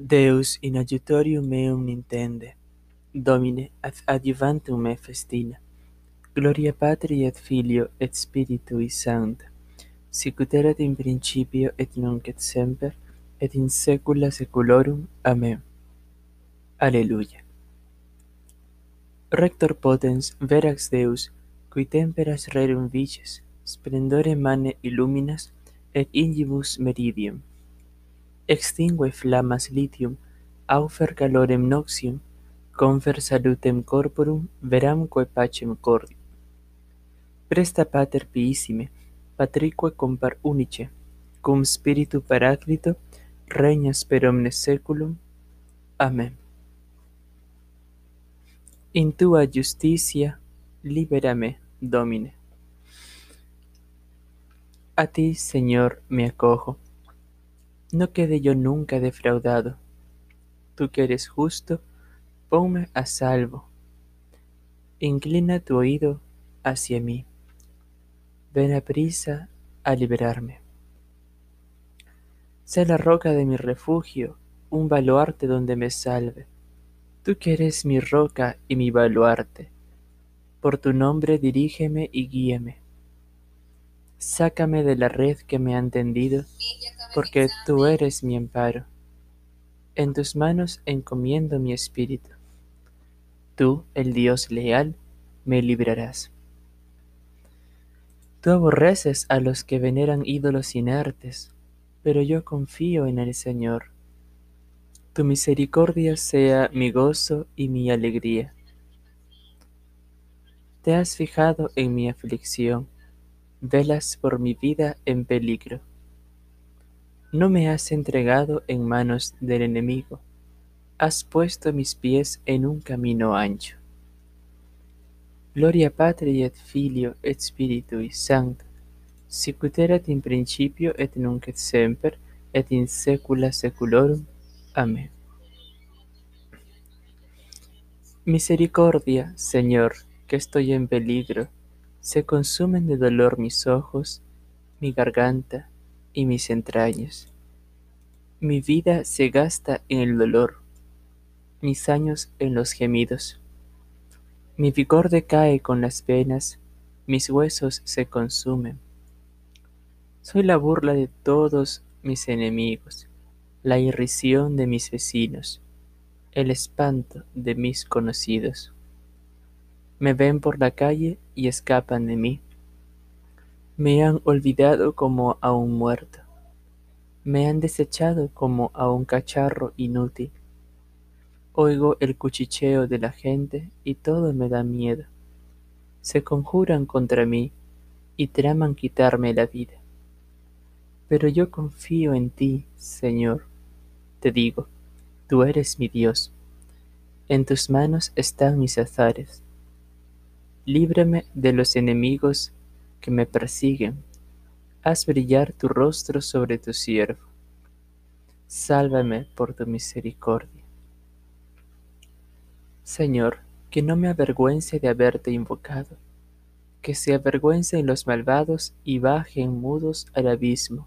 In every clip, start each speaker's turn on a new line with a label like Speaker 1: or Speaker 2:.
Speaker 1: Deus in adjutorium meum intende. Domine, ad adjuvantum me festina. Gloria Patri et Filio et Spiritui Sancta. Sicut erat in principio et nunc et semper et in saecula saeculorum. Amen. Alleluia. Rector potens verax Deus, qui temperas rerum vices, splendore mane illuminas et ingibus meridium. Extingue flammas litium, aufer calorem noxium, confer salutem corporum, veramque pacem cordium. Presta pater piissime, patrique compar unice, cum spiritu paraclito, regnas per omnes saeculum. Amen. In tua justitia libera me, Domine. A ti, Señor, me acojo. No quede yo nunca defraudado. Tú que eres justo, ponme a salvo. Inclina tu oído hacia mí. Ven a prisa a liberarme. Sé la roca de mi refugio, un baluarte donde me salve. Tú que eres mi roca y mi baluarte, por tu nombre dirígeme y guíame. Sácame de la red que me han tendido, porque tú eres mi amparo. En tus manos encomiendo mi espíritu. Tú, el Dios leal, me librarás. Tú aborreces a los que veneran ídolos inertes, pero yo confío en el Señor. Tu misericordia sea mi gozo y mi alegría. Te has fijado en mi aflicción, velas por mi vida en peligro. No me has entregado en manos del enemigo, has puesto mis pies en un camino ancho. Gloria Patri et Filio et Spiritui Sancto, sicut erat in principio et nunc et semper et in saecula saeculorum. Amén. Misericordia, Señor, que estoy en peligro. Se consumen de dolor mis ojos, mi garganta y mis entrañas. Mi vida se gasta en el dolor, mis años en los gemidos. Mi vigor decae con las penas, mis huesos se consumen. Soy la burla de todos mis enemigos, la irrisión de mis vecinos, el espanto de mis conocidos. Me ven por la calle y escapan de mí. Me han olvidado como a un muerto. Me han desechado como a un cacharro inútil. Oigo el cuchicheo de la gente y todo me da miedo. Se conjuran contra mí y traman quitarme la vida. Pero yo confío en ti, Señor. Te digo, tú eres mi Dios. En tus manos están mis azares. Líbrame de los enemigos que me persiguen. Haz brillar tu rostro sobre tu siervo. Sálvame por tu misericordia. Señor, que no me avergüence de haberte invocado, que se avergüencen los malvados y bajen mudos al abismo,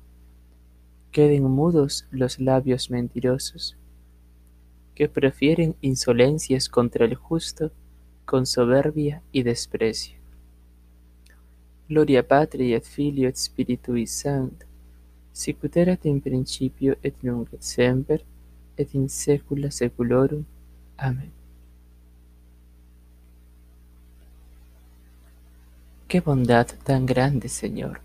Speaker 1: queden mudos los labios mentirosos, que prefieren insolencias contra el justo con soberbia y desprecio. Gloria Patri et Filio et Spiritui Sancto, sicut erat in principio et nunc et semper et in saecula saeculorum. Amén. Qué bondad tan grande, Señor,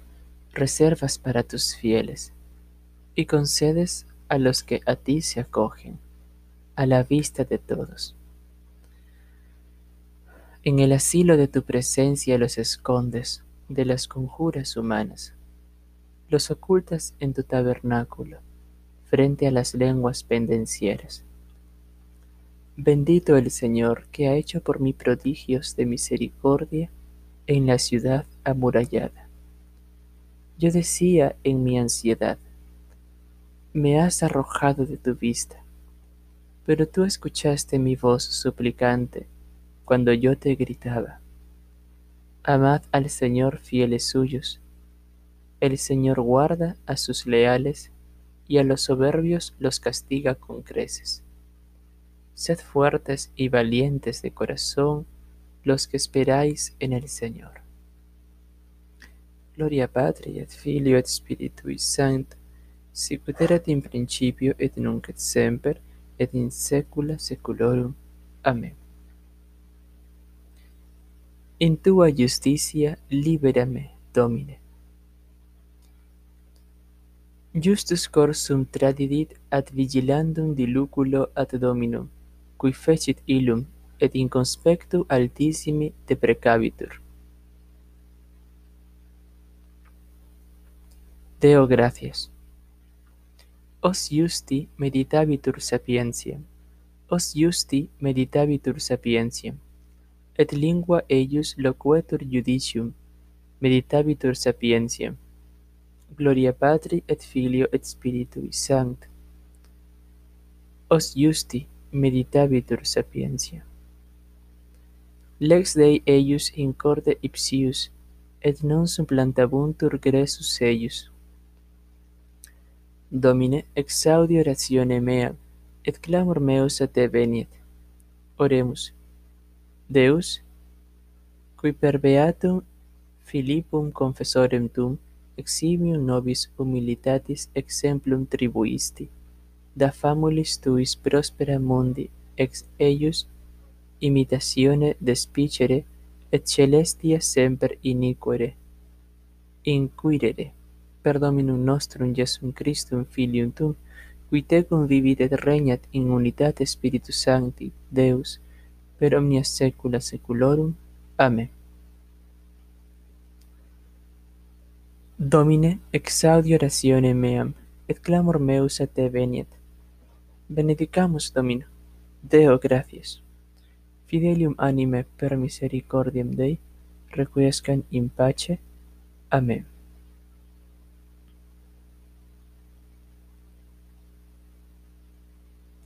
Speaker 1: reservas para tus fieles y concedes a los que a ti se acogen, a la vista de todos. En el asilo de tu presencia los escondes de las conjuras humanas, los ocultas en tu tabernáculo, frente a las lenguas pendencieras. Bendito el Señor que ha hecho por mí prodigios de misericordia en la ciudad amurallada. Yo decía en mi ansiedad, me has arrojado de tu vista, pero tú escuchaste mi voz suplicante cuando yo te gritaba. Amad al Señor fieles suyos, el Señor guarda a sus leales y a los soberbios los castiga con creces. Sed fuertes y valientes de corazón los que esperáis en el Señor. Gloria Patri et Filio et Spiritui Sancto, sicut erat in principio et nunc et semper et in saecula saeculorum. Amén. In tua justitia liberame, Domine. Justus corsum tradidit ad vigilandum diluculo ad Dominum, qui fecit illum et in conspectu altissimi deprecabitur. Deo gracias. Os justi meditabitur sapientiam, os justi meditabitur sapientiam, et lingua eius loquetur judicium, meditabitur sapientiam. Gloria Patri et Filio et Spiritui Sancto. Os justi meditabitur sapientiam. Lex Dei eius in corde ipsius, et non supplantabuntur gressus eius. Domine, exaudi oratione mea, et clamor meus a te veniet. Oremus. Deus, cui per beatum Philippum confessorem tum eximium nobis humilitatis exemplum tribuisti, da famulis tuis prospera mundi ex eius imitatione despicere et celestia semper iniquere inquirere per Dominum nostrum Iesum Christum Filium Tum, qui tecum vivit et regnat in unitate Spiritus Sancti, Deus, per omnia saecula saeculorum. Amen. Domine, exaudi oratione meam, et clamor meus a te veniet. Benedicamus Domino. Deo gratias. Fidelium anime per misericordiam Dei, requiescan in pace. Amen.